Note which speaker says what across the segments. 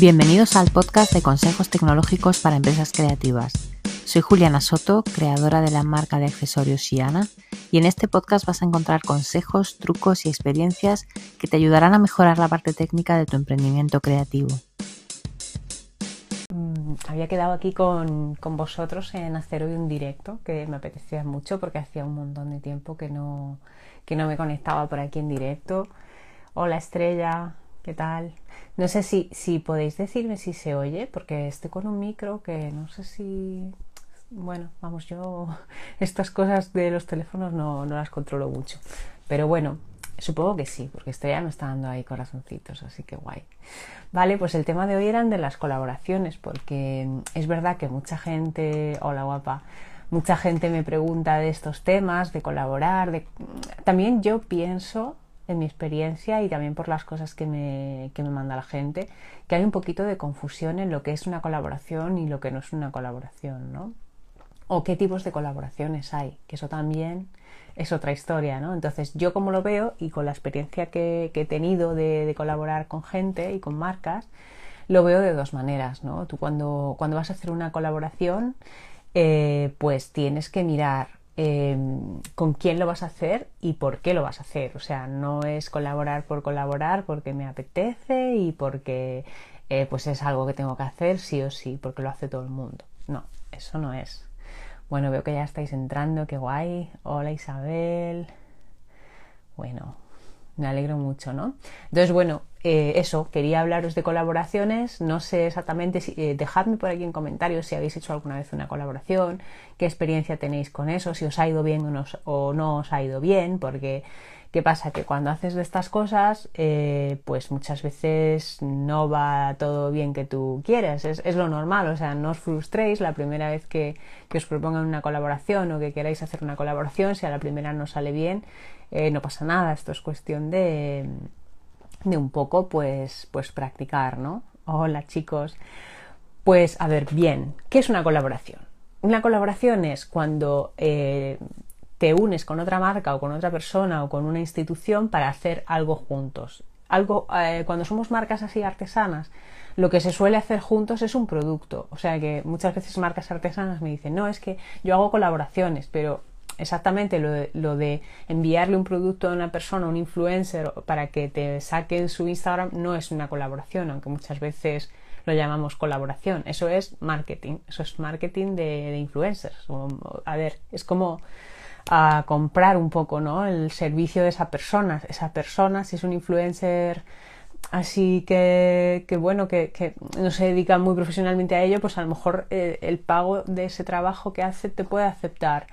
Speaker 1: Bienvenidos al podcast de consejos tecnológicos para empresas creativas. Soy Juliana Soto, creadora de la marca de accesorios Shiana, y en este podcast vas a encontrar consejos, trucos y experiencias que te ayudarán a mejorar la parte técnica de tu emprendimiento creativo. Mm, había quedado aquí con, vosotros en hacer hoy un directo que me apetecía mucho porque hacía un montón de tiempo que no, que no me conectaba por aquí en directo. Hola Estrella, ¿qué tal? No sé si, si podéis decirme si se oye, porque estoy con un micro que no sé si... Bueno, vamos, yo estas cosas de los teléfonos no, no las controlo mucho. Pero bueno, supongo que sí, porque estoy ya me está dando ahí corazoncitos, así que guay. Vale, pues el tema de hoy eran de las colaboraciones, porque es verdad que mucha gente, hola guapa, mucha gente me pregunta de estos temas, de colaborar, de... También yo pienso en mi experiencia y también por las cosas que me, que me manda la gente, que hay un poquito de confusión en lo que es una colaboración y lo que no es una colaboración, ¿no? O qué tipos de colaboraciones hay, que eso también es otra historia, ¿no? Entonces, yo como lo veo y con la experiencia que, he tenido de, colaborar con gente y con marcas, lo veo de dos maneras, ¿no? Tú cuando, cuando vas a hacer una colaboración, eh, pues tienes que mirar Em, con quién lo vas a hacer y por qué lo vas a hacer. O sea, no es colaborar por colaborar porque me apetece y porque eh, pues es algo que tengo que hacer sí o sí, porque lo hace todo el mundo. No, eso no es. Bueno, veo que ya estáis entrando, qué guay. Hola Isabel. Bueno, me alegro mucho, ¿no? Entonces, bueno, eh, eso, quería hablaros de colaboraciones, no sé exactamente, si, eh, dejadme por aquí en comentarios si habéis hecho alguna vez una colaboración, qué experiencia tenéis con eso, si os ha ido bien o no, os ha ido bien, porque ¿qué pasa? Que cuando haces de estas cosas, eh, pues muchas veces no va todo bien que tú quieres, es, es, lo normal, o sea, no os frustréis la primera vez que, que os propongan una colaboración o que queráis hacer una colaboración, si a la primera no sale bien, no pasa nada, esto es cuestión de de un poco pues, pues practicar, ¿no? Hola chicos. Pues a ver, bien, ¿qué es una colaboración? Una colaboración es cuando eh, te unes con otra marca o con otra persona o con una institución para hacer algo juntos. Algo, eh, cuando somos marcas así artesanas, lo que se suele hacer juntos es un producto. O sea que muchas veces marcas artesanas me dicen, no, es que yo hago colaboraciones, pero exactamente lo de, enviarle un producto a una persona, un influencer, para que te saquen su Instagram, no es una colaboración, aunque muchas veces lo llamamos colaboración. Eso es marketing, eso es marketing de, influencers. a ver, es como a comprar un poco, ¿no? El servicio de esa persona. Esa persona, si es un influencer así que, bueno, que, que, no se dedica muy profesionalmente a ello, pues a lo mejor eh, el pago de ese trabajo que hace te puede aceptar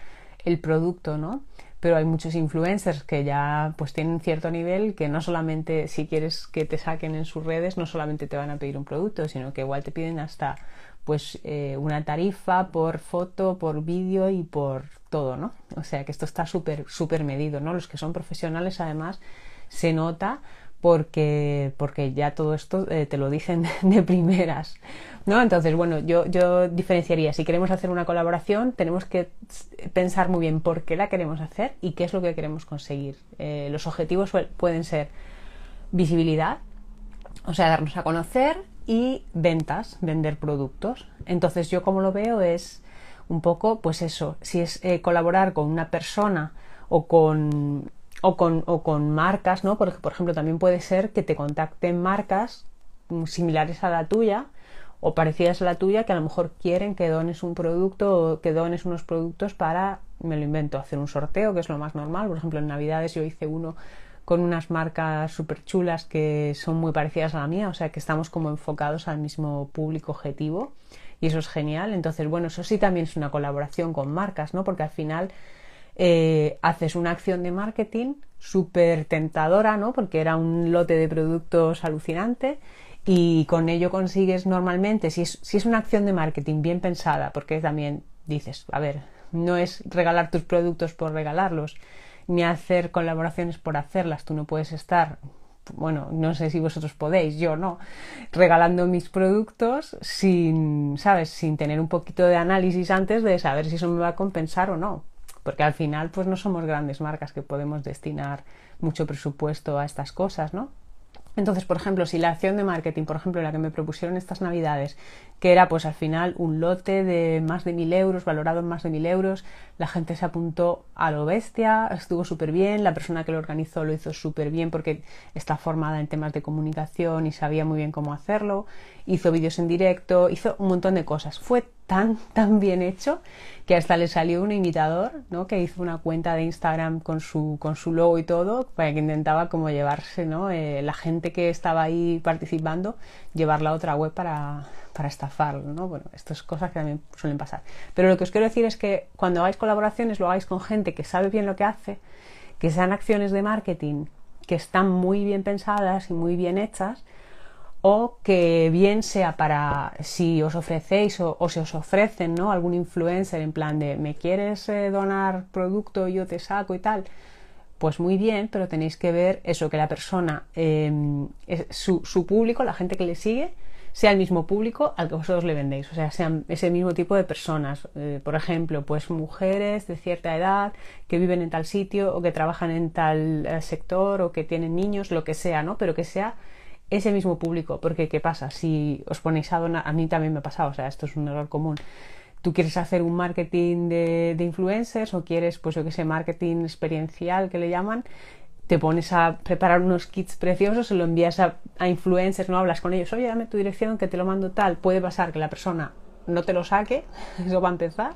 Speaker 1: el producto, ¿no? Pero hay muchos influencers que ya pues tienen cierto nivel que no solamente si quieres que te saquen en sus redes, no solamente te van a pedir un producto, sino que igual te piden hasta pues eh, una tarifa por foto, por vídeo y por todo, ¿no? O sea que esto está súper, súper medido, ¿no? Los que son profesionales además se nota porque, porque ya todo esto eh, te lo dicen de primeras. ¿no? Entonces, bueno, yo, yo diferenciaría, si queremos hacer una colaboración, tenemos que pensar muy bien por qué la queremos hacer y qué es lo que queremos conseguir. Eh, los objetivos pueden ser visibilidad, o sea, darnos a conocer y ventas, vender productos. Entonces, yo como lo veo es un poco, pues eso, si es eh, colaborar con una persona o con o con, o con marcas, ¿no? Porque, por ejemplo, también puede ser que te contacten marcas mm, similares a la tuya o parecidas a la tuya que a lo mejor quieren que dones un producto o que dones unos productos para, me lo invento, hacer un sorteo, que es lo más normal. Por ejemplo, en Navidades yo hice uno con unas marcas súper chulas que son muy parecidas a la mía, o sea que estamos como enfocados al mismo público objetivo y eso es genial. Entonces, bueno, eso sí también es una colaboración con marcas, ¿no? Porque al final eh, haces una acción de marketing súper tentadora, ¿no? Porque era un lote de productos alucinante y con ello consigues normalmente, si es, si es una acción de marketing bien pensada, porque también dices, a ver, no es regalar tus productos por regalarlos, ni hacer colaboraciones por hacerlas, tú no puedes estar bueno, no sé si vosotros podéis, yo no, regalando mis productos sin, ¿sabes? Sin tener un poquito de análisis antes de saber si eso me va a compensar o no porque al final pues no somos grandes marcas que podemos destinar mucho presupuesto a estas cosas, ¿no? Entonces, por ejemplo, si la acción de marketing, por ejemplo, la que me propusieron estas navidades, que era pues al final un lote de más de mil euros, valorado en más de mil euros, la gente se apuntó a lo bestia, estuvo súper bien, la persona que lo organizó lo hizo súper bien porque está formada en temas de comunicación y sabía muy bien cómo hacerlo, hizo vídeos en directo, hizo un montón de cosas. Fue tan, tan bien hecho que hasta le salió un imitador, ¿no? Que hizo una cuenta de Instagram con su, con su logo y todo, para que intentaba como llevarse, ¿no? Eh, la gente que estaba ahí participando, llevarla a otra web para, para estafarlo, ¿no? Bueno, estas cosas que también suelen pasar. Pero lo que os quiero decir es que cuando hagáis colaboraciones lo hagáis con gente que sabe bien lo que hace, que sean acciones de marketing que están muy bien pensadas y muy bien hechas, o que bien sea para si os ofrecéis o, o, se os ofrecen ¿no? algún influencer en plan de me quieres eh, donar producto yo te saco y tal pues muy bien pero tenéis que ver eso que la persona su, su, público la gente que le sigue sea el mismo público al que vosotros le vendéis, o sea, sean ese mismo tipo de personas. Eh, por ejemplo, pues mujeres de cierta edad que viven en tal sitio o que trabajan en tal eh, sector o que tienen niños, lo que sea, ¿no? Pero que sea ese mismo público, porque ¿qué pasa? Si os ponéis a donar, a mí también me ha pasado, o sea, esto es un error común. Tú quieres hacer un marketing de, de influencers o quieres, pues yo que sé, marketing experiencial que le llaman, te pones a preparar unos kits preciosos, se lo envías a, a, influencers, no hablas con ellos, oye, dame tu dirección, que te lo mando tal. Puede pasar que la persona no te lo saque, eso va a empezar,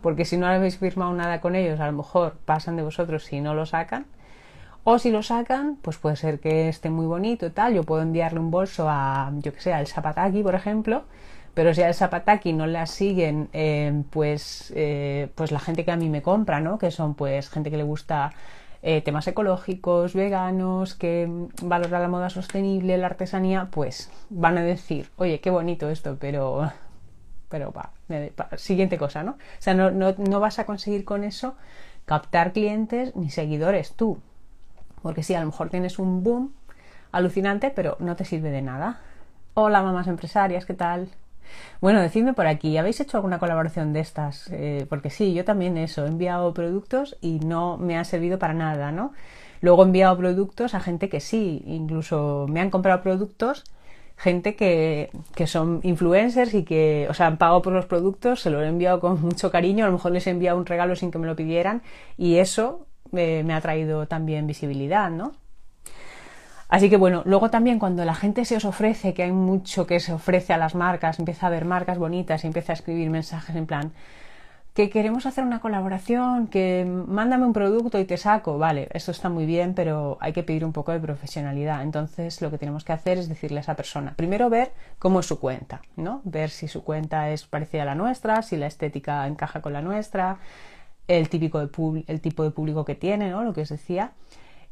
Speaker 1: porque si no habéis firmado nada con ellos, a lo mejor pasan de vosotros si no lo sacan. O si lo sacan, pues puede ser que esté muy bonito y tal. Yo puedo enviarle un bolso a, yo que sé, al Zapataki, por ejemplo, pero si al Zapataki no la siguen, eh, pues, eh, pues la gente que a mí me compra, ¿no? Que son pues gente que le gusta eh, temas ecológicos, veganos, que valora la moda sostenible, la artesanía, pues van a decir, oye, qué bonito esto, pero, pero va, siguiente cosa, ¿no? O sea, no, no, no vas a conseguir con eso captar clientes ni seguidores tú, porque sí, a lo mejor tienes un boom alucinante, pero no te sirve de nada. Hola, mamás empresarias, ¿qué tal? Bueno, decidme por aquí, ¿habéis hecho alguna colaboración de estas? Eh, porque sí, yo también eso, he enviado productos y no me ha servido para nada, ¿no? Luego he enviado productos a gente que sí, incluso me han comprado productos gente que, que, son influencers y que, o sea, han pagado por los productos, se los he enviado con mucho cariño, a lo mejor les he enviado un regalo sin que me lo pidieran y eso eh, me ha traído también visibilidad, ¿no? Así que bueno, luego también cuando la gente se os ofrece, que hay mucho que se ofrece a las marcas, empieza a ver marcas bonitas y empieza a escribir mensajes en plan que queremos hacer una colaboración, que mándame un producto y te saco, vale, esto está muy bien, pero hay que pedir un poco de profesionalidad. Entonces lo que tenemos que hacer es decirle a esa persona, primero ver cómo es su cuenta, ¿no? Ver si su cuenta es parecida a la nuestra, si la estética encaja con la nuestra, el, típico el tipo de público que tiene, ¿no? Lo que os decía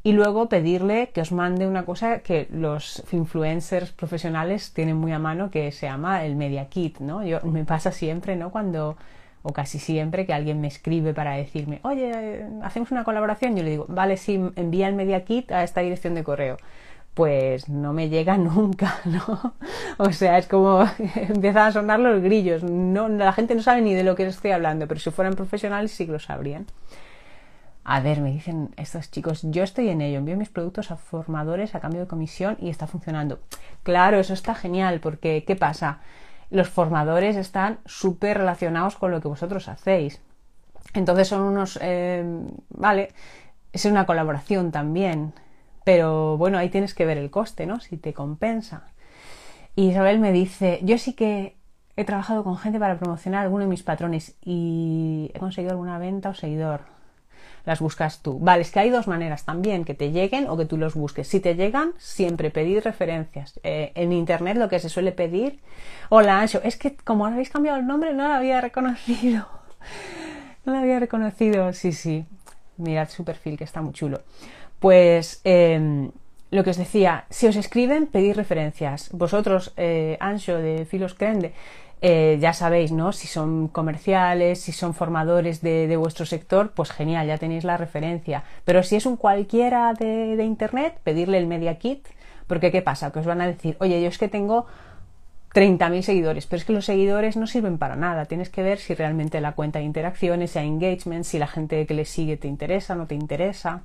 Speaker 1: y luego pedirle que os mande una cosa que los influencers profesionales tienen muy a mano que se llama el media kit, ¿no? Yo me pasa siempre, ¿no? Cuando o casi siempre que alguien me escribe para decirme, "Oye, hacemos una colaboración." Yo le digo, "Vale, sí, envía el media kit a esta dirección de correo." Pues no me llega nunca, ¿no? O sea, es como empiezan a sonar los grillos. No, la gente no sabe ni de lo que estoy hablando, pero si fueran profesionales sí lo sabrían. A ver, me dicen estos chicos, yo estoy en ello, envío mis productos a formadores a cambio de comisión y está funcionando. Claro, eso está genial, porque ¿qué pasa? Los formadores están súper relacionados con lo que vosotros hacéis. Entonces son unos, eh, vale, es una colaboración también, pero bueno, ahí tienes que ver el coste, ¿no? Si te compensa. Y Isabel me dice, yo sí que he trabajado con gente para promocionar alguno de mis patrones y he conseguido alguna venta o seguidor las buscas tú. Vale, es que hay dos maneras también, que te lleguen o que tú los busques. Si te llegan, siempre pedir referencias. Eh, en internet lo que se suele pedir, hola Ancho, es que como habéis cambiado el nombre no lo había reconocido. No lo había reconocido, sí, sí. Mirad su perfil que está muy chulo. Pues em, lo que os decía, si os escriben, pedir referencias. Vosotros, eh, Ancho de Filos Crende, eh, ya sabéis, ¿no? Si son comerciales, si son formadores de, vuestro sector, pues genial, ya tenéis la referencia. Pero si es un cualquiera de, Internet, pedirle el Media Kit, porque ¿qué pasa? Que os van a decir, oye, yo es que tengo 30.000 seguidores, pero es que los seguidores no sirven para nada. Tienes que ver si realmente la cuenta de interacciones, si hay engagement, si la gente que le sigue te interesa, no te interesa.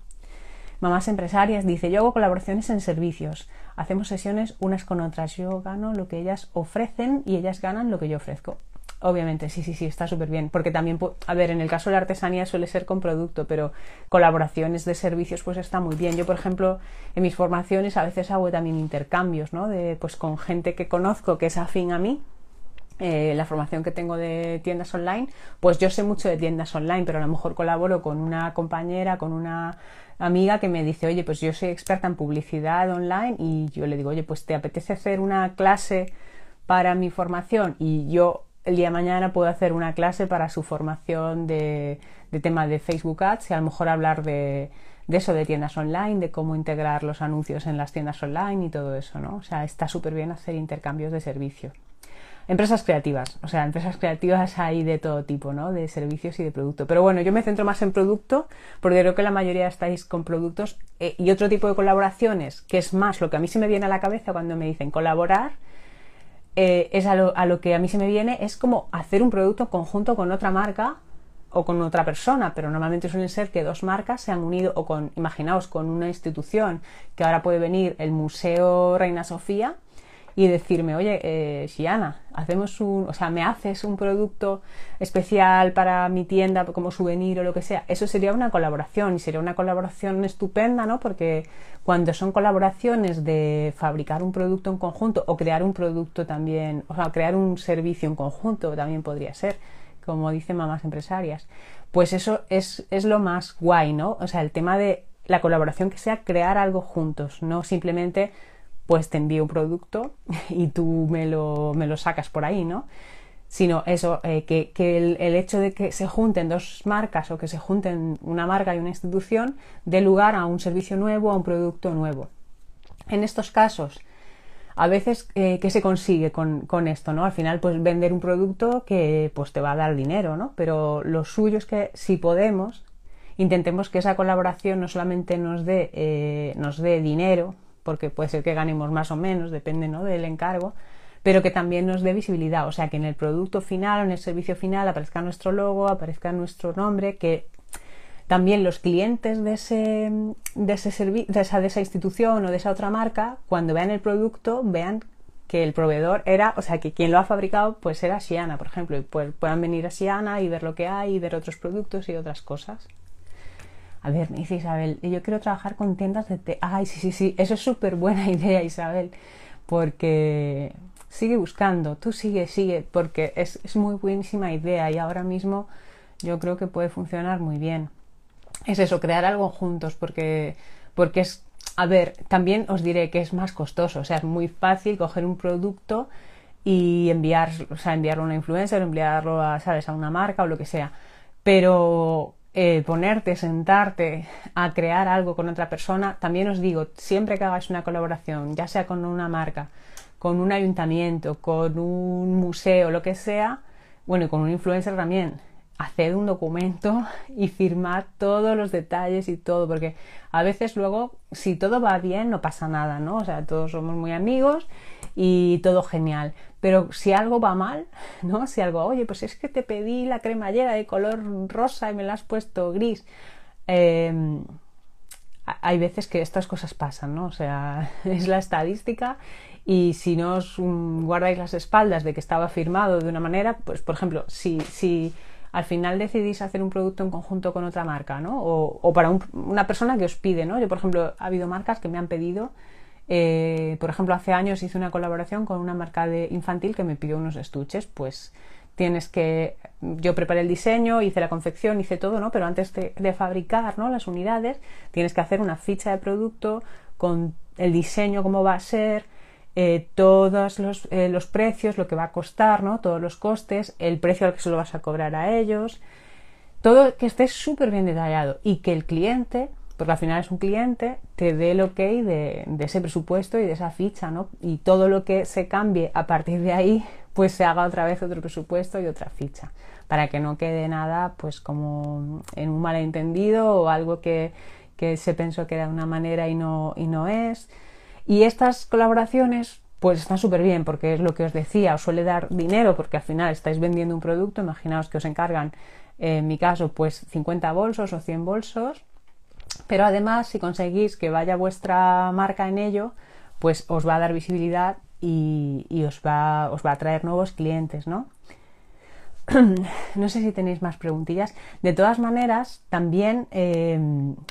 Speaker 1: Mamás empresarias dice, yo hago colaboraciones en servicios, hacemos sesiones unas con otras, yo gano lo que ellas ofrecen y ellas ganan lo que yo ofrezco. Obviamente, sí, sí, sí, está súper bien, porque también, a ver, en el caso de la artesanía suele ser con producto, pero colaboraciones de servicios pues está muy bien. Yo, por ejemplo, en mis formaciones a veces hago también intercambios, ¿no? De, pues con gente que conozco que es afín a mí, eh, la formación que tengo de tiendas online, pues yo sé mucho de tiendas online, pero a lo mejor colaboro con una compañera, con una amiga que me dice, oye, pues yo soy experta en publicidad online y yo le digo, oye, pues te apetece hacer una clase para mi formación y yo el día de mañana puedo hacer una clase para su formación de, tema de Facebook Ads y a lo mejor hablar de, de, eso, de tiendas online, de cómo integrar los anuncios en las tiendas online y todo eso, ¿no? O sea, está súper bien hacer intercambios de servicio. Empresas creativas, o sea, empresas creativas hay de todo tipo, ¿no? De servicios y de producto. Pero bueno, yo me centro más en producto porque creo que la mayoría estáis con productos eh, y otro tipo de colaboraciones, que es más lo que a mí se me viene a la cabeza cuando me dicen colaborar, eh, es a lo, que a mí se me viene, es como hacer un producto conjunto con otra marca o con otra persona, pero normalmente suelen ser que dos marcas se han unido o con, imaginaos, con una institución, que ahora puede venir el Museo Reina Sofía y decirme, oye, eh, hacemos un, o sea, me haces un producto especial para mi tienda como souvenir o lo que sea. Eso sería una colaboración y sería una colaboración estupenda, ¿no? Porque cuando son colaboraciones de fabricar un producto en conjunto o crear un producto también, o sea, crear un servicio en conjunto también podría ser, como dicen mamás empresarias, pues eso es, es lo más guay, ¿no? O sea, el tema de la colaboración que sea crear algo juntos, no simplemente pues te envío un producto y tú me lo, me lo sacas por ahí, ¿no? Sino eso, eh, que, el, hecho de que se junten dos marcas o que se junten una marca y una institución dé lugar a un servicio nuevo, a un producto nuevo. En estos casos, a veces, eh, ¿qué se consigue con, con, esto? ¿no? Al final, pues vender un producto que pues, te va a dar dinero, ¿no? Pero lo suyo es que si podemos, intentemos que esa colaboración no solamente nos dé, eh, nos dé dinero, porque puede ser que ganemos más o menos, depende ¿no? del encargo, pero que también nos dé visibilidad, o sea, que en el producto final o en el servicio final aparezca nuestro logo, aparezca nuestro nombre, que también los clientes de, ese, de, ese de, esa, de esa institución o de esa otra marca, cuando vean el producto, vean que el proveedor era, o sea, que quien lo ha fabricado, pues era Siana, por ejemplo, y pues puedan venir a Siana y ver lo que hay y ver otros productos y otras cosas. A ver, me dice Isabel, yo quiero trabajar con tiendas de té. Ay, sí, sí, sí, eso es súper buena idea, Isabel, porque sigue buscando, tú sigue, sigue, porque es, es muy buenísima idea y ahora mismo yo creo que puede funcionar muy bien. Es eso, crear algo juntos, porque, porque es, a ver, también os diré que es más costoso, o sea, es muy fácil coger un producto y enviar, o sea, enviarlo a una influencer, enviarlo a, ¿sabes?, a una marca o lo que sea. Pero eh, ponerte, sentarte a crear algo con otra persona, también os digo, siempre que hagáis una colaboración, ya sea con una marca, con un ayuntamiento, con un museo, lo que sea, bueno, y con un influencer también, haced un documento y firmad todos los detalles y todo, porque a veces luego, si todo va bien, no pasa nada, ¿no? O sea, todos somos muy amigos y todo genial. Pero si algo va mal, ¿no? Si algo, oye, pues es que te pedí la cremallera de color rosa y me la has puesto gris. Em, hay veces que estas cosas pasan, ¿no? O sea, es la estadística y si no os guardáis las espaldas de que estaba firmado de una manera, pues por ejemplo, si, si al final decidís hacer un producto en conjunto con otra marca, ¿no? O, para una persona que os pide, ¿no? Yo, por ejemplo, ha habido marcas que me han pedido eh, por ejemplo, hace años hice una colaboración con una marca de infantil que me pidió unos estuches, pues tienes que yo preparé el diseño, hice la confección, hice todo, ¿no? Pero antes de, fabricar, ¿no? Las unidades, tienes que hacer una ficha de producto con el diseño, cómo va a ser, eh, todos eh, los, precios, lo que va a costar, ¿no? Todos los costes, el precio al que se lo vas a cobrar a ellos, todo que esté súper bien detallado y que el cliente porque al final es un cliente, te dé el ok de, ese presupuesto y de esa ficha, ¿no? Y todo lo que se cambie a partir de ahí, pues se haga otra vez otro presupuesto y otra ficha, para que no quede nada, pues como en un malentendido o algo que, que se pensó que era de una manera y no, y no es. Y estas colaboraciones, pues están súper bien, porque es lo que os decía, os suele dar dinero, porque al final estáis vendiendo un producto, imaginaos que os encargan, en mi caso, pues 50 bolsos o 100 bolsos, Pero además, si conseguís que vaya vuestra marca en ello, pues os va a dar visibilidad y, os, va, os va a traer nuevos clientes, ¿no? no sé si tenéis más preguntillas. De todas maneras, también eh,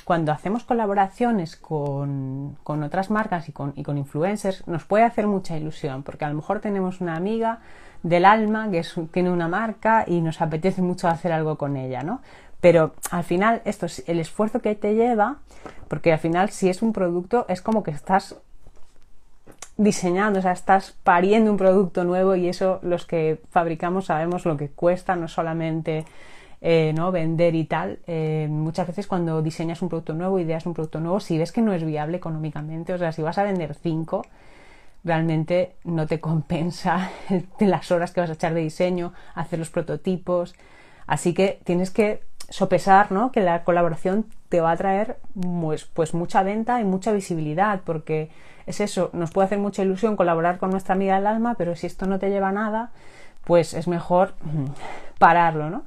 Speaker 1: cuando hacemos colaboraciones con, otras marcas y con, influencers, nos puede hacer mucha ilusión, porque a lo mejor tenemos una amiga del alma que tiene una marca y nos apetece mucho hacer algo con ella, ¿no? Pero al final, esto es el esfuerzo que te lleva, porque al final, si es un producto, es como que estás diseñando, o sea, estás pariendo un producto nuevo y eso los que fabricamos sabemos lo que cuesta, no solamente eh, ¿no? vender y tal. Eh, muchas veces cuando diseñas un producto nuevo, ideas un producto nuevo, si ves que no es viable económicamente, o sea, si vas a vender cinco, realmente no te compensa las horas que vas a echar de diseño, hacer los prototipos. Así que tienes que sopesar ¿no? que la colaboración te va a traer pues, pues mucha venta y mucha visibilidad, porque es eso, nos puede hacer mucha ilusión colaborar con nuestra amiga del alma, pero si esto no te lleva a nada, pues es mejor mm, pararlo, ¿no?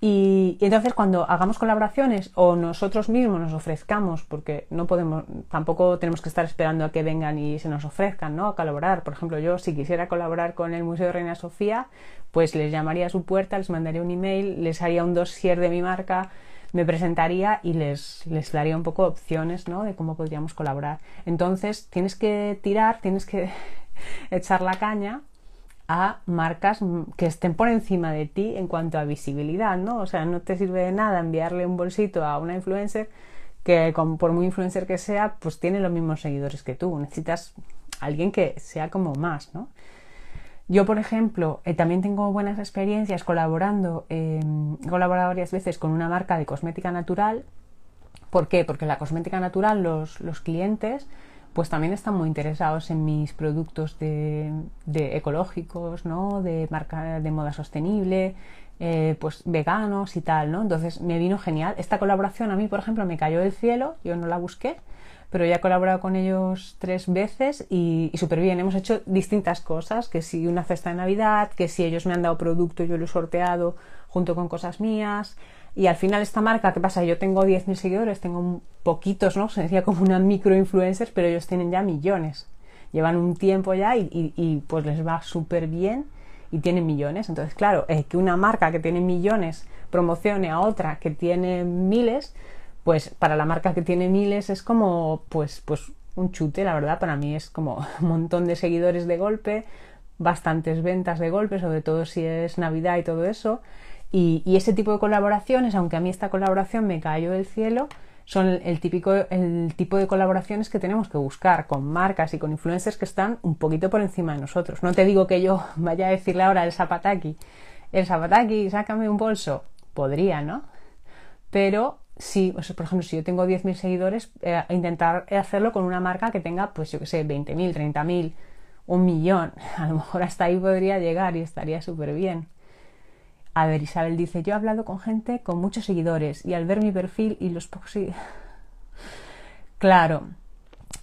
Speaker 1: Y, entonces cuando hagamos colaboraciones o nosotros mismos nos ofrezcamos, porque no podemos, tampoco tenemos que estar esperando a que vengan y se nos ofrezcan, ¿no? A colaborar. Por ejemplo, yo si quisiera colaborar con el Museo de Reina Sofía, pues les llamaría a su puerta, les mandaría un email, les haría un dossier de mi marca, me presentaría y les, les daría un poco opciones ¿no? de cómo podríamos colaborar. Entonces tienes que tirar, tienes que echar la caña a marcas que estén por encima de ti en cuanto a visibilidad, ¿no? O sea, no te sirve de nada enviarle un bolsito a una influencer que por muy influencer que sea, pues tiene los mismos seguidores que tú. Necesitas alguien que sea como más, ¿no? Yo, por ejemplo, eh, también tengo buenas experiencias colaborando, eh, he colaborado varias veces con una marca de cosmética natural. ¿Por qué? Porque la cosmética natural, los, los clientes, pues también están muy interesados en mis productos de, de ecológicos, ¿no? De marca de moda sostenible, eh, pues veganos y tal, ¿no? Entonces me vino genial. Esta colaboración a mí, por ejemplo, me cayó del cielo, yo no la busqué pero ya he colaborado con ellos tres veces y, súper bien. Hemos hecho distintas cosas, que si una cesta de Navidad, que si ellos me han dado producto, yo lo he sorteado junto con cosas mías. Y al final esta marca, ¿qué pasa? Yo tengo 10.000 seguidores, tengo poquitos, ¿no? Se decía como una micro influencer, pero ellos tienen ya millones. Llevan un tiempo ya y, pues les va súper bien y tienen millones. Entonces, claro, eh, que una marca que tiene millones promocione a otra que tiene miles, pues para la marca que tiene miles es como pues, pues un chute, la verdad, para mí es como un montón de seguidores de golpe, bastantes ventas de golpe, sobre todo si es Navidad y todo eso. Y, ese tipo de colaboraciones, aunque a mí esta colaboración me cayó del cielo, son el, típico, el tipo de colaboraciones que tenemos que buscar con marcas y con influencers que están un poquito por encima de nosotros. No te digo que yo vaya a decirle ahora el zapataki, el zapataki, sácame un bolso. Podría, ¿no? Pero si, por ejemplo, si yo tengo 10.000 seguidores, eh, intentar hacerlo con una marca que tenga, pues yo que sé, 20.000, 30.000, un millón. A lo mejor hasta ahí podría llegar y estaría súper bien. A ver, Isabel dice, yo he hablado con gente con muchos seguidores y al ver mi perfil y los pocos Claro.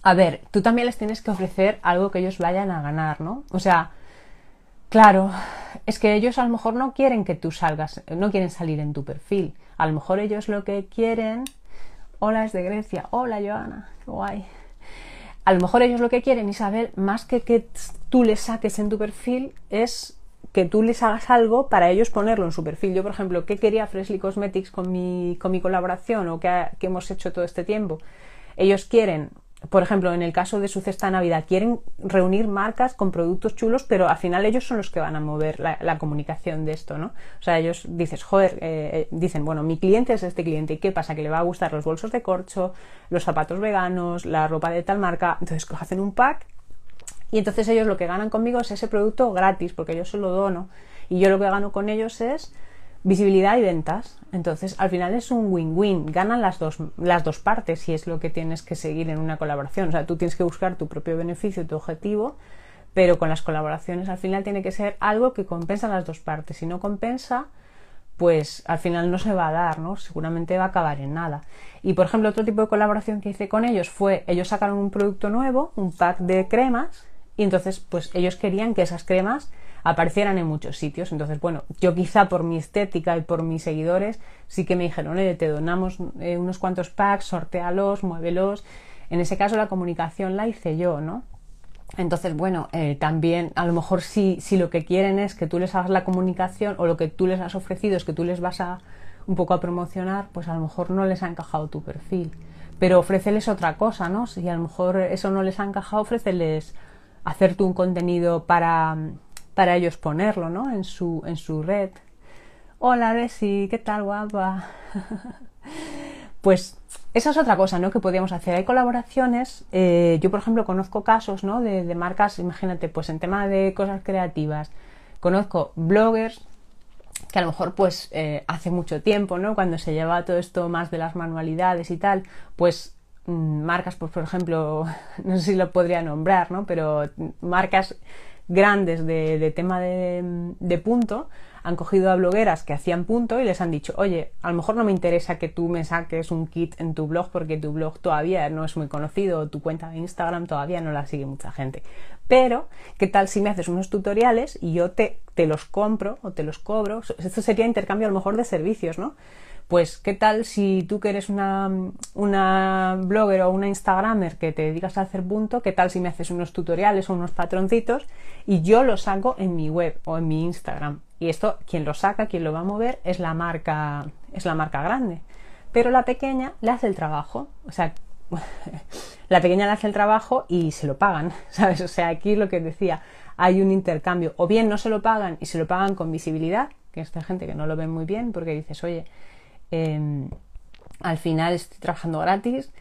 Speaker 1: A ver, tú también les tienes que ofrecer algo que ellos vayan a ganar, ¿no? O sea, claro, es que ellos a lo mejor no quieren que tú salgas, no quieren salir en tu perfil a lo mejor ellos lo que quieren, hola es de Grecia, hola Joana, guay. A lo mejor ellos lo que quieren, Isabel, más que que tú les saques en tu perfil, es que tú les hagas algo para ellos ponerlo en su perfil. Yo, por ejemplo, ¿qué quería Freshly Cosmetics con mi, con mi colaboración o qué, qué hemos hecho todo este tiempo? Ellos quieren por ejemplo, en el caso de su cesta de Navidad, quieren reunir marcas con productos chulos, pero al final ellos son los que van a mover la, comunicación de esto, ¿no? O sea, ellos dices, joder, eh, eh, dicen, bueno, mi cliente es este cliente, ¿y qué pasa? Que le va a gustar los bolsos de corcho, los zapatos veganos, la ropa de tal marca, entonces hacen un pack y entonces ellos lo que ganan conmigo es ese producto gratis, porque yo se lo dono, y yo lo que gano con ellos es visibilidad y ventas. Entonces, al final es un win-win. Ganan las dos, las dos partes y es lo que tienes que seguir en una colaboración. O sea, tú tienes que buscar tu propio beneficio, tu objetivo, pero con las colaboraciones al final tiene que ser algo que compensa las dos partes. Si no compensa, pues al final no se va a dar, ¿no? Seguramente va a acabar en nada. Y por ejemplo, otro tipo de colaboración que hice con ellos fue, ellos sacaron un producto nuevo, un pack de cremas, y entonces pues ellos querían que esas cremas aparecieran en muchos sitios. Entonces, bueno, yo quizá por mi estética y por mis seguidores sí que me dijeron, oye, te donamos eh, unos cuantos packs, sortealos, muévelos. En ese caso la comunicación la hice yo, ¿no? Entonces, bueno, eh, también a lo mejor si, si lo que quieren es que tú les hagas la comunicación o lo que tú les has ofrecido es que tú les vas a un poco a promocionar, pues a lo mejor no les ha encajado tu perfil. Pero ofréceles otra cosa, ¿no? Si a lo mejor eso no les ha encajado, ofréceles hacerte un contenido para, para ellos ponerlo, ¿no? En su, en su red. Hola, Desi, ¿qué tal, guapa? pues esa es otra cosa, ¿no? Que podríamos hacer. Hay colaboraciones. Eh, yo, por ejemplo, conozco casos, ¿no? De, marcas, imagínate, pues en tema de cosas creativas. Conozco bloggers que a lo mejor pues eh, hace mucho tiempo, ¿no? Cuando se lleva todo esto más de las manualidades y tal, pues marcas, pues por ejemplo, no sé si lo podría nombrar, ¿no? Pero marcas grandes de, tema de, de, punto han cogido a blogueras que hacían punto y les han dicho, oye, a lo mejor no me interesa que tú me saques un kit en tu blog porque tu blog todavía no es muy conocido, tu cuenta de Instagram todavía no la sigue mucha gente. Pero, ¿qué tal si me haces unos tutoriales y yo te, te los compro o te los cobro? Esto sería intercambio a lo mejor de servicios, ¿no? Pues, ¿qué tal si tú que eres una, una blogger o una Instagramer que te dedicas a hacer punto, qué tal si me haces unos tutoriales o unos patroncitos y yo los saco en mi web o en mi Instagram? Y esto, quien lo saca, quien lo va a mover, es la marca, es la marca grande. Pero la pequeña le hace el trabajo. O sea, la pequeña le hace el trabajo y se lo pagan, ¿sabes? O sea, aquí lo que decía, hay un intercambio. O bien no se lo pagan y se lo pagan con visibilidad, que es gente que no lo ve muy bien porque dices, oye, em, al final estoy trabajando gratis.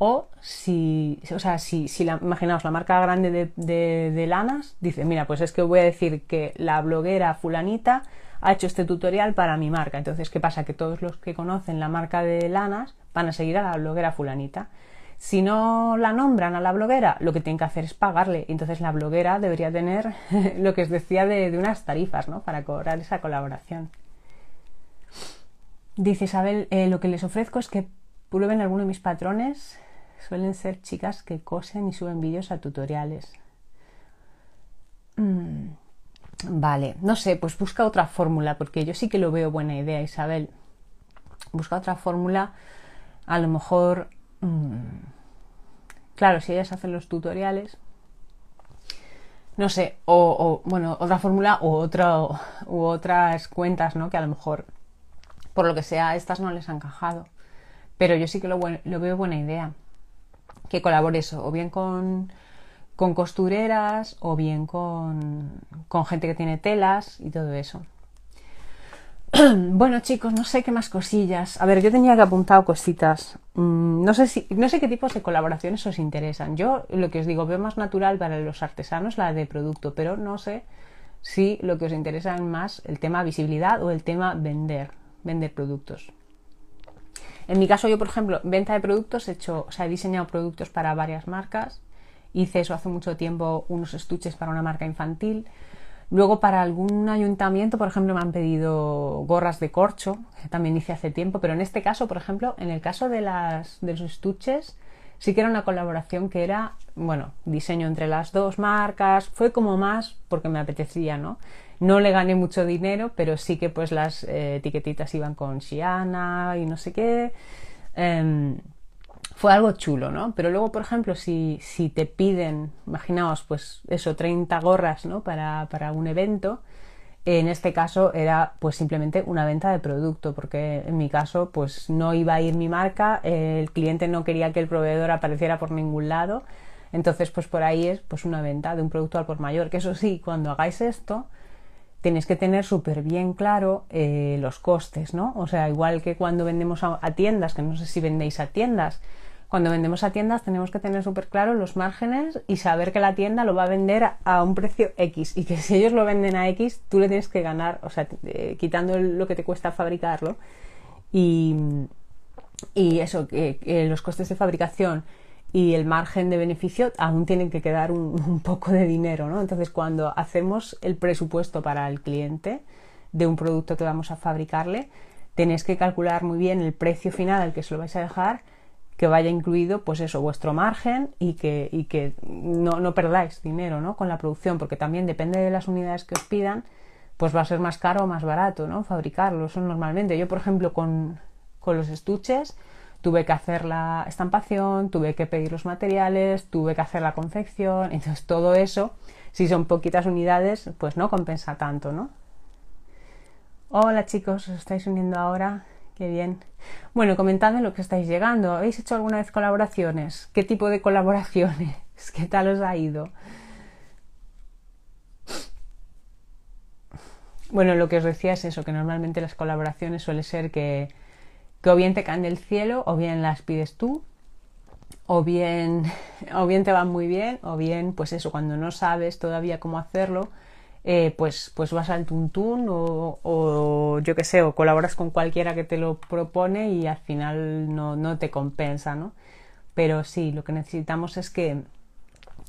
Speaker 1: O si, o sea, si, si la, imaginaos la marca grande de, de, de lanas, dice, mira, pues es que voy a decir que la bloguera fulanita ha hecho este tutorial para mi marca. Entonces, ¿qué pasa? Que todos los que conocen la marca de lanas van a seguir a la bloguera fulanita. Si no la nombran a la bloguera, lo que tienen que hacer es pagarle. Entonces la bloguera debería tener lo que os decía de, unas tarifas, ¿no? Para cobrar esa colaboración. Dice Isabel, eh, lo que les ofrezco es que prueben alguno de mis patrones. Suelen ser chicas que cosen y suben vídeos a tutoriales. Mm, vale, no sé, pues busca otra fórmula, porque yo sí que lo veo buena idea, Isabel. Busca otra fórmula, a lo mejor Mm. Claro, si ellas hacen los tutoriales, no sé, o, bueno, otra fórmula u, u otras cuentas, ¿no? Que a lo mejor, por lo que sea, estas no les han encajado. Pero yo sí que lo, veo buena idea. Que colabore eso, o bien con, con costureras, o bien con, con gente que tiene telas y todo eso. bueno, chicos, no sé qué más cosillas. A ver, yo tenía que apuntado cositas. Mm, no sé si, no sé qué tipos de colaboraciones os interesan. Yo lo que os digo, veo más natural para los artesanos la de producto, pero no sé si lo que os interesa es más el tema visibilidad o el tema vender, vender productos. En mi caso, yo, por ejemplo, venta de productos, he hecho, o sea, he diseñado productos para varias marcas. Hice eso hace mucho tiempo, unos estuches para una marca infantil. Luego para algún ayuntamiento, por ejemplo, me han pedido gorras de corcho, también hice hace tiempo, pero en este caso, por ejemplo, en el caso de, las, de los estuches, sí que era una colaboración que era, bueno, diseño entre las dos marcas, fue como más porque me apetecía, ¿no? No le gané mucho dinero, pero sí que pues las eh, etiquetitas iban con Shiana y no sé qué. Em, fue algo chulo, ¿no? Pero luego, por ejemplo, si, si te piden, imaginaos, pues eso, 30 gorras, ¿no? Para, para un evento, en este caso era pues simplemente una venta de producto, porque en mi caso pues no iba a ir mi marca, el cliente no quería que el proveedor apareciera por ningún lado, entonces pues por ahí es pues una venta de un producto al por mayor, que eso sí, cuando hagáis esto, tenéis que tener súper bien claro eh, los costes, ¿no? O sea, igual que cuando vendemos a, tiendas, que no sé si vendéis a tiendas, cuando vendemos a tiendas tenemos que tener súper claro los márgenes y saber que la tienda lo va a vender a un precio X. Y que si ellos lo venden a X, tú le tienes que ganar, o sea, eh, quitando lo que te cuesta fabricarlo. Y, y eso, que, los costes de fabricación y el margen de beneficio aún tienen que quedar un, poco de dinero, ¿no? Entonces, cuando hacemos el presupuesto para el cliente de un producto que vamos a fabricarle, tenéis que calcular muy bien el precio final al que se lo vais a dejar que vaya incluido, pues eso, vuestro margen y que, y que no, no perdáis dinero, ¿no? Con la producción, porque también depende de las unidades que os pidan, pues va a ser más caro o más barato, ¿no? Fabricarlo, eso normalmente. Yo, por ejemplo, con, con los estuches, tuve que hacer la estampación, tuve que pedir los materiales, tuve que hacer la confección, entonces todo eso, si son poquitas unidades, pues no compensa tanto, ¿no? Hola chicos, os estáis uniendo ahora, qué bien. Bueno, comentadme lo que estáis llegando. ¿Habéis hecho alguna vez colaboraciones? ¿Qué tipo de colaboraciones? ¿Qué tal os ha ido? Bueno, lo que os decía es eso, que normalmente las colaboraciones suele ser que que o bien te caen del cielo o bien las pides tú o bien o bien te van muy bien o bien pues eso cuando no sabes todavía cómo hacerlo eh, pues pues vas al tuntún o, o yo qué sé o colaboras con cualquiera que te lo propone y al final no, no te compensa no pero sí lo que necesitamos es que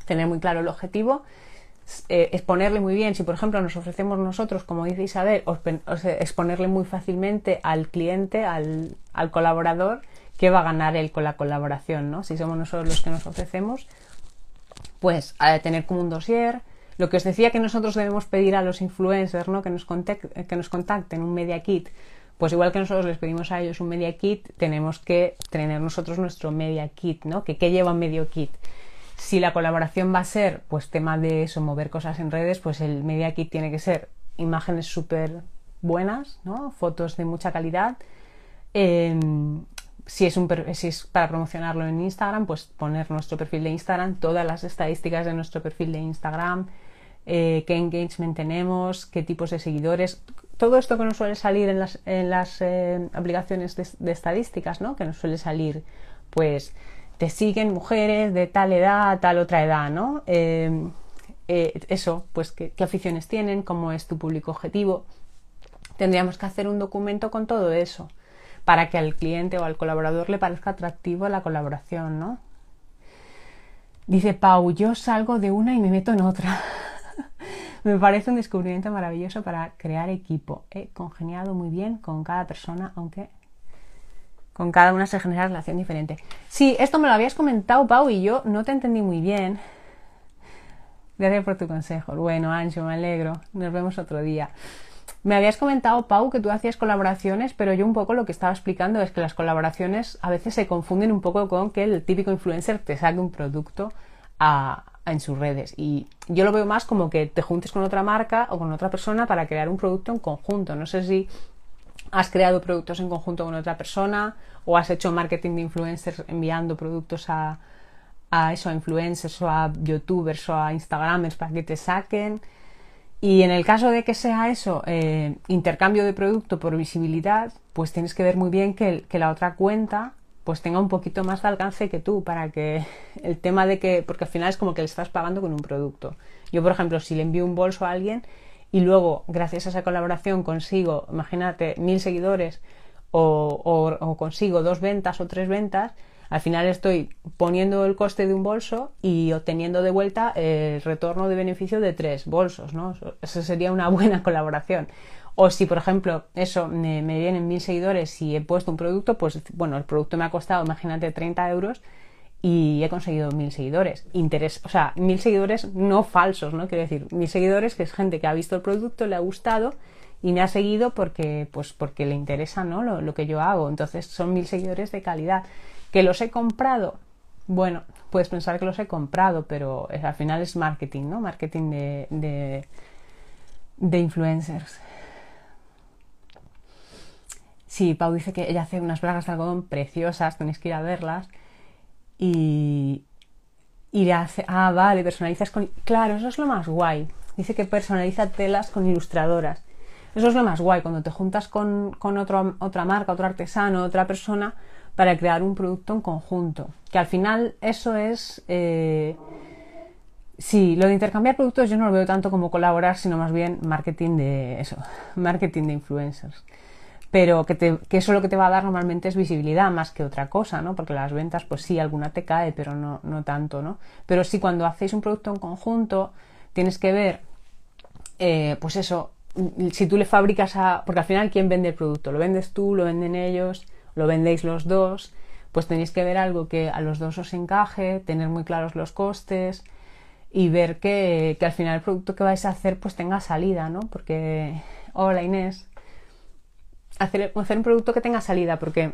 Speaker 1: tener muy claro el objetivo eh, exponerle muy bien. Si, por ejemplo, nos ofrecemos nosotros, como dice Isabel, exponerle muy fácilmente al cliente, al, colaborador, que va a ganar él con la colaboración, ¿no? Si somos nosotros los que nos ofrecemos, pues a tener como un dossier. Lo que os decía que nosotros debemos pedir a los influencers, ¿no? Que nos, que nos contacten un media kit. Pues igual que nosotros les pedimos a ellos un media kit, tenemos que tener nosotros nuestro media kit, ¿no? Que qué lleva un medio kit si la colaboración va a ser, pues tema de eso, mover cosas en redes, pues el Media Kit tiene que ser imágenes súper buenas, ¿no? Fotos de mucha calidad. Em, si, es un, si es para promocionarlo en Instagram, pues poner nuestro perfil de Instagram, todas las estadísticas de nuestro perfil de Instagram, eh, qué engagement tenemos, qué tipos de seguidores, todo esto que nos suele salir en las, en las eh, aplicaciones de, de, estadísticas, ¿no? Que nos suele salir, pues, te siguen mujeres de tal edad, tal otra edad, ¿no? Em, eh, eso, pues ¿qué, aficiones tienen, cómo es tu público objetivo. Tendríamos que hacer un documento con todo eso para que al cliente o al colaborador le parezca atractivo la colaboración, ¿no? Dice Pau, yo salgo de una y me meto en otra. me parece un descubrimiento maravilloso para crear equipo. He congeniado muy bien con cada persona, aunque con cada una se genera relación diferente. Sí, esto me lo habías comentado, Pau, y yo no te entendí muy bien. Gracias por tu consejo. Bueno, Ancho, me alegro. Nos vemos otro día. Me habías comentado, Pau, que tú hacías colaboraciones, pero yo un poco lo que estaba explicando es que las colaboraciones a veces se confunden un poco con que el típico influencer te saque un producto en sus redes. Y yo lo veo más como que te juntes con otra marca o con otra persona para crear un producto en conjunto. No sé si has creado productos en conjunto con otra persona o has hecho marketing de influencers enviando productos a, a eso, a influencers o a youtubers o a instagramers para que te saquen. Y en el caso de que sea eso, eh, intercambio de producto por visibilidad, pues tienes que ver muy bien que, que, la otra cuenta pues tenga un poquito más de alcance que tú para que el tema de que, porque al final es como que le estás pagando con un producto. Yo, por ejemplo, si le envío un bolso a alguien, y luego, gracias a esa colaboración, consigo, imagínate, mil seguidores o, consigo dos ventas o tres ventas, al final estoy poniendo el coste de un bolso y obteniendo de vuelta el retorno de beneficio de tres bolsos, ¿no? Eso sería una buena colaboración. O si, por ejemplo, eso me, me vienen mil seguidores y he puesto un producto, pues bueno, el producto me ha costado, imagínate, 30 euros y he conseguido mil seguidores. Interés, o sea, mil seguidores no falsos, ¿no? Quiero decir, mil seguidores que es gente que ha visto el producto, le ha gustado y me ha seguido porque, pues, porque le interesa, ¿no? Lo, lo que yo hago. Entonces son mil seguidores de calidad. ¿Que los he comprado? Bueno, puedes pensar que los he comprado, pero al final es marketing, ¿no? Marketing de, de, influencers. Sí, Pau dice que ella hace unas bragas de algodón preciosas, tenéis que ir a verlas y, le hace, ah, vale, personalizas con... Claro, eso es lo más guay. Dice que personaliza telas con ilustradoras. Eso es lo más guay, cuando te juntas con, con otro, otra marca, otro artesano, otra persona, para crear un producto en conjunto. Que al final eso es... Eh, sí, lo de intercambiar productos yo no lo veo tanto como colaborar, sino más bien marketing de eso, marketing de influencers pero que, te, que, eso lo que te va a dar normalmente es visibilidad más que otra cosa, ¿no? Porque las ventas, pues sí, alguna te cae, pero no, no tanto, ¿no? Pero sí, cuando hacéis un producto en conjunto, tienes que ver, eh, pues eso, si tú le fabricas a... Porque al final, ¿quién vende el producto? ¿Lo vendes tú? ¿Lo venden ellos? ¿Lo vendéis los dos? pues tenéis que ver algo que a los dos os encaje, tener muy claros los costes y ver que, al final el producto que vais a hacer pues tenga salida, ¿no? Porque, hola Inés, hacer, hacer un producto que tenga salida, porque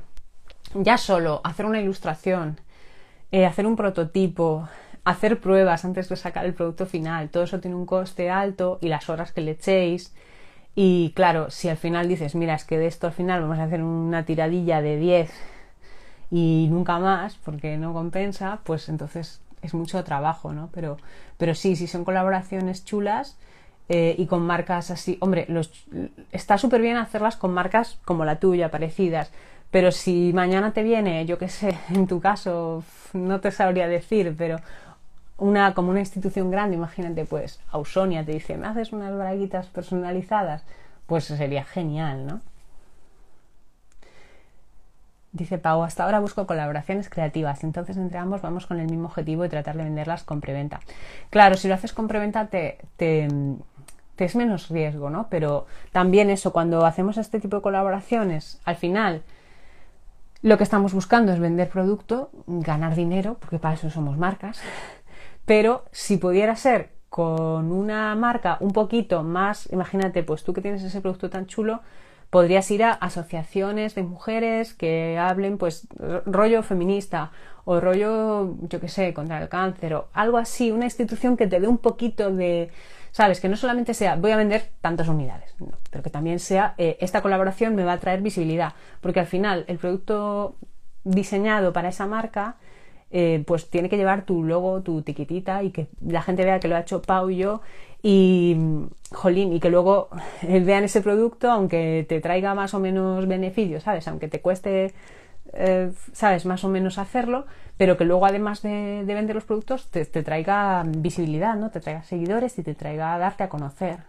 Speaker 1: ya solo hacer una ilustración, eh, hacer un prototipo, hacer pruebas antes de sacar el producto final, todo eso tiene un coste alto y las horas que le echéis. Y claro, si al final dices, mira, es que de esto al final vamos a hacer una tiradilla de 10 y nunca más, porque no compensa, pues entonces es mucho trabajo, ¿no? Pero, pero sí, si son colaboraciones chulas eh, y con marcas así, hombre, los, está súper bien hacerlas con marcas como la tuya, parecidas, pero si mañana te viene, yo qué sé, en tu caso, no te sabría decir, pero una, como una institución grande, imagínate, pues Ausonia te dice, ¿me haces unas braguitas personalizadas? Pues sería genial, ¿no? Dice Pau, hasta ahora busco colaboraciones creativas, entonces entre ambos vamos con el mismo objetivo de tratar de venderlas con preventa. Claro, si lo haces con preventa te, te es menos riesgo, ¿no? Pero también eso, cuando hacemos este tipo de colaboraciones, al final lo que estamos buscando es vender producto, ganar dinero, porque para eso somos marcas, pero si pudiera ser con una marca un poquito más, imagínate, pues tú que tienes ese producto tan chulo, podrías ir a asociaciones de mujeres que hablen pues rollo feminista o rollo, yo qué sé, contra el cáncer o algo así, una institución que te dé un poquito de, sabes, que no solamente sea voy a vender tantas unidades, pero que también sea eh, esta colaboración me va a traer visibilidad, porque al final el producto diseñado para esa marca eh, pues tiene que llevar tu logo, tu tiquitita y que la gente vea que lo ha hecho Pau y yo y, jolín, y que luego vean ese producto aunque te traiga más o menos beneficios, ¿sabes? Aunque te cueste, eh, ¿sabes? Más o menos hacerlo, pero que luego además de, vender los productos te, traiga visibilidad, ¿no? Te traiga seguidores y te traiga darte a conocer.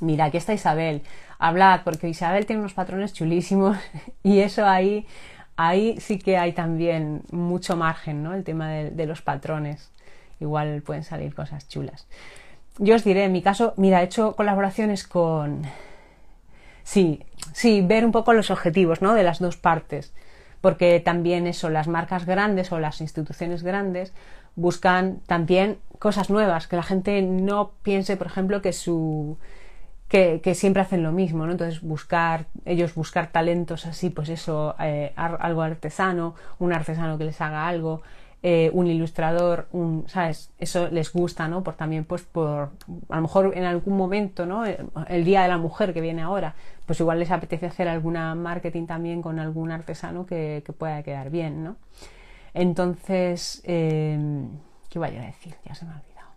Speaker 1: Mira, aquí está Isabel. Hablad, porque Isabel tiene unos patrones chulísimos y eso ahí ahí sí que hay también mucho margen, ¿no? El tema de, los patrones. Igual pueden salir cosas chulas. Yo os diré, en mi caso, mira, he hecho colaboraciones con. Sí, sí, ver un poco los objetivos, ¿no? De las dos partes. Porque también eso, las marcas grandes o las instituciones grandes buscan también cosas nuevas, que la gente no piense, por ejemplo, que su que, siempre hacen lo mismo, ¿no? Entonces buscar, ellos buscar talentos así, pues eso, eh, algo artesano, un artesano que les haga algo, eh, un ilustrador, un, ¿sabes? Eso les gusta, ¿no? Por también, pues por, a lo mejor en algún momento, ¿no? El, Día de la Mujer que viene ahora, pues igual les apetece hacer alguna marketing también con algún artesano que, pueda quedar bien, ¿no? Entonces, eh, ¿qué vaya a decir? Ya se me ha olvidado.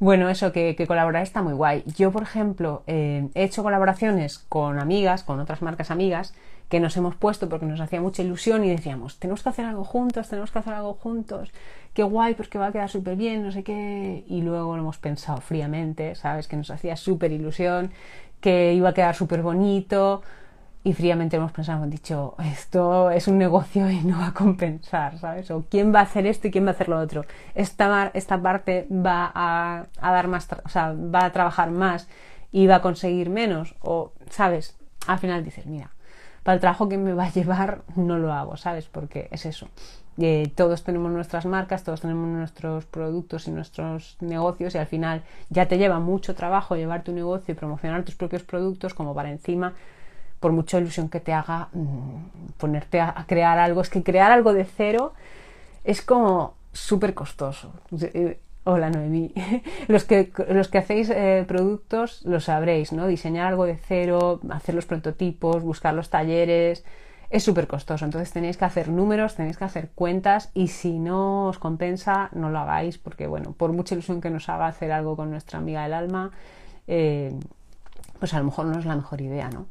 Speaker 1: Bueno, eso, que, colaborar está muy guay. Yo, por ejemplo, eh, he hecho colaboraciones con amigas, con otras marcas amigas, que nos hemos puesto porque nos hacía mucha ilusión y decíamos, tenemos que hacer algo juntos, tenemos que hacer algo juntos, qué guay, porque va a quedar súper bien, no sé qué. Y luego lo hemos pensado fríamente, ¿sabes? Que nos hacía súper ilusión, que iba a quedar súper bonito, y fríamente hemos pensado, hemos dicho, esto es un negocio y no va a compensar, ¿sabes? O quién va a hacer esto y quién va a hacer lo otro. Esta, esta parte va a, dar más, o sea, va a trabajar más y va a conseguir menos, o, ¿sabes? Al final dices, mira, para el trabajo que me va a llevar no lo hago, ¿sabes? Porque es eso. Eh, todos tenemos nuestras marcas, todos tenemos nuestros productos y nuestros negocios y al final ya te lleva mucho trabajo llevar tu negocio y promocionar tus propios productos como para encima por mucha ilusión que te haga mm, ponerte a, crear algo. Es que crear algo de cero es como súper costoso. Eh, hola Noemí. Los que, los que hacéis eh, productos lo sabréis, ¿no? Diseñar algo de cero, hacer los prototipos, buscar los talleres, es súper costoso. Entonces tenéis que hacer números, tenéis que hacer cuentas y si no os compensa, no lo hagáis porque, bueno, por mucha ilusión que nos haga hacer algo con nuestra amiga del alma, eh, pues a lo mejor no es la mejor idea, ¿no?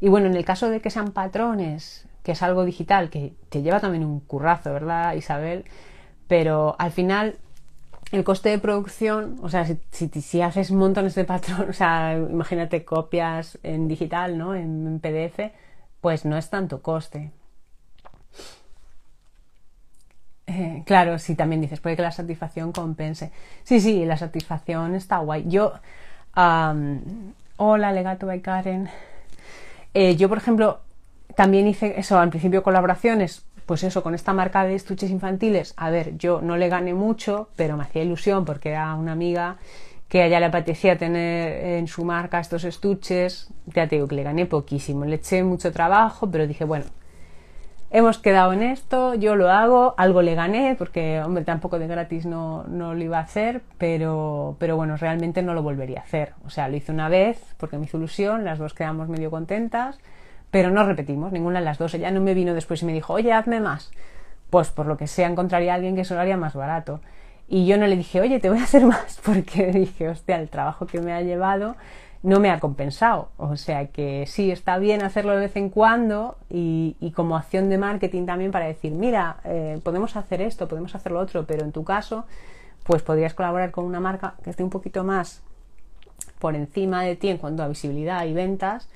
Speaker 1: Y bueno, en el caso de que sean patrones, que es algo digital, que te lleva también un currazo, ¿verdad, Isabel? Pero al final el coste de producción, o sea, si, si, haces montones de patrones, o sea, imagínate copias en digital, ¿no? En, PDF, pues no es tanto coste. Eh, claro, sí, también dices, puede que la satisfacción compense. Sí, sí, la satisfacción está guay. Yo, hola, Legato by Karen. Eh, yo, por ejemplo, también hice eso, al principio colaboraciones, pues eso, con esta marca de estuches infantiles. A ver, yo no le gané mucho, pero me hacía ilusión porque era una amiga que a ella le apetecía tener en su marca estos estuches. Ya te digo que le gané poquísimo, le eché mucho trabajo, pero dije, bueno, hemos quedado en esto, yo lo hago, algo le gané, porque hombre, tampoco de gratis no, no lo iba a hacer, pero, pero bueno, realmente no lo volvería a hacer. O sea, lo hice una vez porque me hizo ilusión, las dos quedamos medio contentas, pero no repetimos, ninguna de las dos. Ella no me vino después y me dijo, oye, hazme más. Pues por lo que sea encontraría a alguien que se lo haría más barato. Y yo no le dije, oye, te voy a hacer más, porque dije, hostia, el trabajo que me ha llevado no me ha compensado. O sea que sí, está bien hacerlo de vez en cuando y, como acción de marketing también para decir, mira, eh, podemos hacer esto, podemos hacer lo otro, pero en tu caso, pues podrías colaborar con una marca que esté un poquito más por encima de ti en cuanto a visibilidad y ventas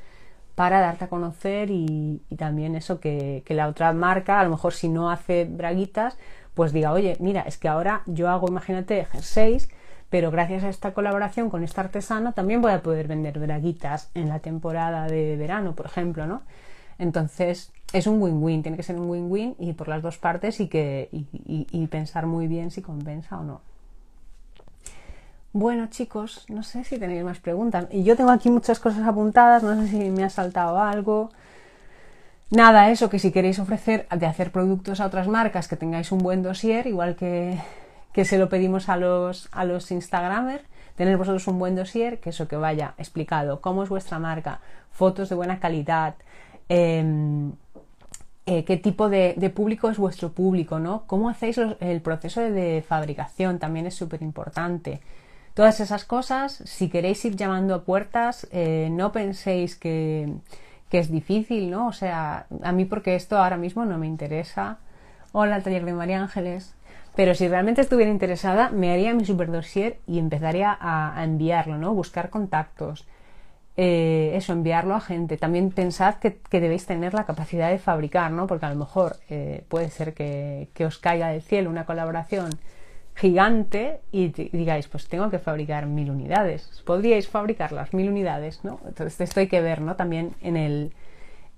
Speaker 1: para darte a conocer y, también eso que, la otra marca, a lo mejor si no hace braguitas, pues diga, oye, mira, es que ahora yo hago, imagínate, jerseys pero gracias a esta colaboración con esta artesana también voy a poder vender braguitas en la temporada de verano, por ejemplo, ¿no? Entonces es un win-win, tiene que ser un win-win y por las dos partes y, que, y, pensar muy bien si compensa o no. Bueno chicos, no sé si tenéis más preguntas. Y yo tengo aquí muchas cosas apuntadas, no sé si me ha saltado algo. Nada, eso que si queréis ofrecer de hacer productos a otras marcas que tengáis un buen dossier, igual que que se lo pedimos a los, a los Instagramers, tener vosotros un buen dossier, que eso que vaya explicado, cómo es vuestra marca, fotos de buena calidad, em, eh, qué tipo de, público es vuestro público, ¿no? Cómo hacéis el proceso de, fabricación, también es súper importante. Todas esas cosas, si queréis ir llamando a puertas, eh, no penséis que, es difícil, ¿no? O sea, a mí porque esto ahora mismo no me interesa. Hola, taller de María Ángeles. Pero si realmente estuviera interesada, me haría mi super dossier y empezaría a, enviarlo, ¿no? Buscar contactos. Eh, eso, enviarlo a gente. También pensad que, debéis tener la capacidad de fabricar, ¿no? Porque a lo mejor eh, puede ser que, os caiga del cielo una colaboración gigante y, digáis, pues tengo que fabricar mil unidades. Podríais fabricar las mil unidades, ¿no? Entonces esto hay que ver, ¿no? También en, el,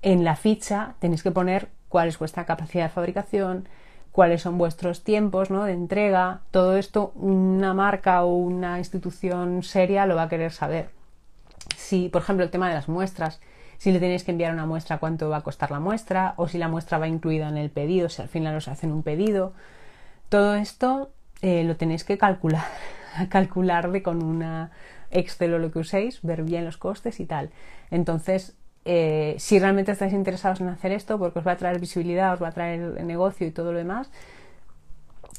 Speaker 1: en la ficha tenéis que poner cuál es vuestra capacidad de fabricación, cuáles son vuestros tiempos ¿no? de entrega, todo esto una marca o una institución seria lo va a querer saber. Si, por ejemplo, el tema de las muestras, si le tenéis que enviar una muestra, cuánto va a costar la muestra, o si la muestra va incluida en el pedido, si al final os hacen un pedido, todo esto eh, lo tenéis que calcular, calcularle con una Excel o lo que uséis, ver bien los costes y tal. Entonces, eh, si realmente estáis interesados en hacer esto, porque os va a traer visibilidad, os va a traer negocio y todo lo demás,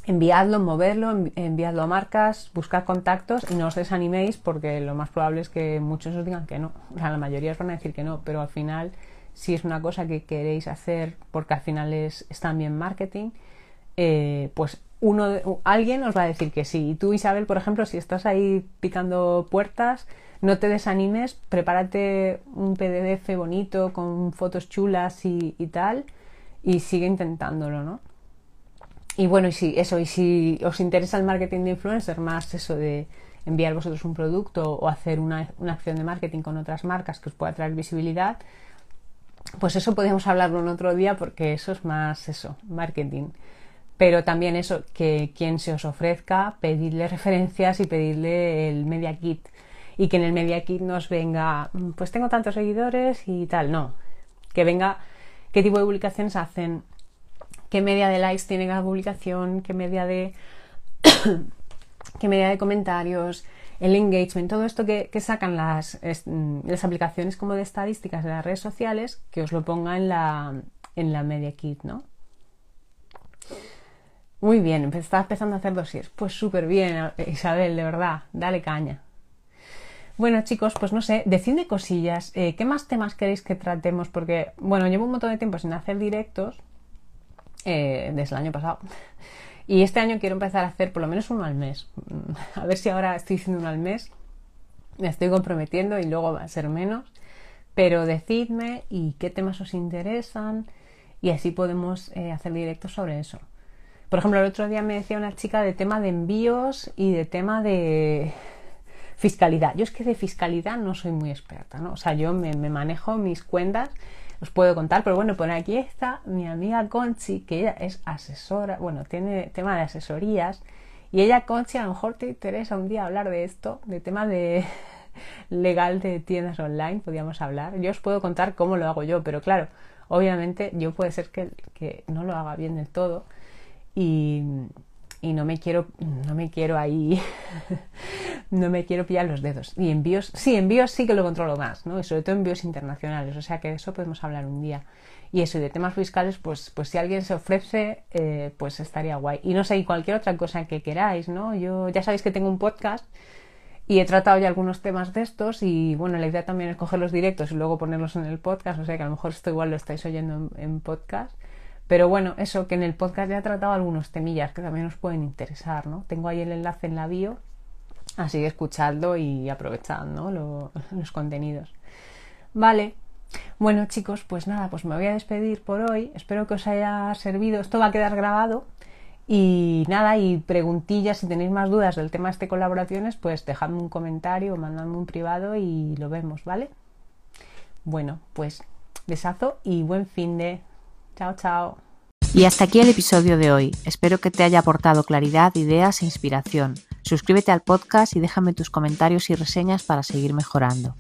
Speaker 1: enviadlo, moverlo, enviadlo a marcas, buscad contactos y no os desaniméis porque lo más probable es que muchos os digan que no. O sea, la mayoría os van a decir que no, pero al final, si es una cosa que queréis hacer porque al final es, también marketing, eh, pues uno, alguien os va a decir que sí. Y tú, Isabel, por ejemplo, si estás ahí picando puertas, no te desanimes, prepárate un PDF bonito con fotos chulas y, tal y sigue intentándolo, ¿no? Y bueno, y si eso, y si os interesa el marketing de influencer, más eso de enviar vosotros un producto o hacer una, acción de marketing con otras marcas que os pueda traer visibilidad, pues eso podemos hablarlo en otro día porque eso es más eso, marketing. Pero también eso, que quien se os ofrezca, pedirle referencias y pedirle el media kit. Y que en el Media Kit nos venga, mm, pues tengo tantos seguidores y tal, no. Que venga qué tipo de publicaciones hacen, qué media de likes tiene cada publicación, qué media de qué media de comentarios, el engagement, todo esto que, sacan las, mm, las, aplicaciones como de estadísticas de las redes sociales, que os lo ponga en la, en la Media Kit, ¿no? Muy bien, estás empezando a hacer dossiers. Pues súper bien, Isabel, de verdad, dale caña. Bueno, chicos, pues no sé, decidme cosillas. Eh, ¿Qué más temas queréis que tratemos? Porque, bueno, llevo un montón de tiempo sin hacer directos eh, desde el año pasado. Y este año quiero empezar a hacer por lo menos uno al mes. A ver si ahora estoy haciendo uno al mes. Me estoy comprometiendo y luego va a ser menos. Pero decidme y qué temas os interesan y así podemos eh, hacer directos sobre eso. Por ejemplo, el otro día me decía una chica de tema de envíos y de tema de, Fiscalidad. Yo es que de fiscalidad no soy muy experta, ¿no? O sea, yo me, manejo mis cuentas, os puedo contar, pero bueno, por aquí está mi amiga Conchi, que ella es asesora, bueno, tiene tema de asesorías, y ella, Conchi, a lo mejor te interesa un día hablar de esto, de tema de legal de tiendas online, podríamos hablar. Yo os puedo contar cómo lo hago yo, pero claro, obviamente yo puede ser que, que no lo haga bien del todo y, no me quiero, no me quiero ahí, no me quiero pillar los dedos. Y envíos, sí, envíos sí que lo controlo más, ¿no? Y sobre todo envíos internacionales, o sea que de eso podemos hablar un día. Y eso, y de temas fiscales, pues, pues si alguien se ofrece, eh, pues estaría guay. Y no sé, y cualquier otra cosa que queráis, ¿no? Yo ya sabéis que tengo un podcast y he tratado ya algunos temas de estos y bueno, la idea también es coger los directos y luego ponerlos en el podcast, o sea que a lo mejor esto igual lo estáis oyendo en podcast pero bueno, eso que en el podcast ya he tratado algunos temillas que también os pueden interesar, ¿no? Tengo ahí el enlace en la bio, así que escuchadlo y aprovechad, los contenidos. Vale. Bueno, chicos, pues nada, pues me voy a despedir por hoy. Espero que os haya servido. Esto va a quedar grabado. Y nada, y preguntillas, si tenéis más dudas del tema de este colaboraciones, pues dejadme un comentario o mandadme un privado y lo vemos, ¿vale? Bueno, pues besazo y buen fin de Chao, chao.
Speaker 2: Y hasta aquí el episodio de hoy. Espero que te haya aportado claridad, ideas e inspiración. Suscríbete al podcast y déjame tus comentarios y reseñas para seguir mejorando.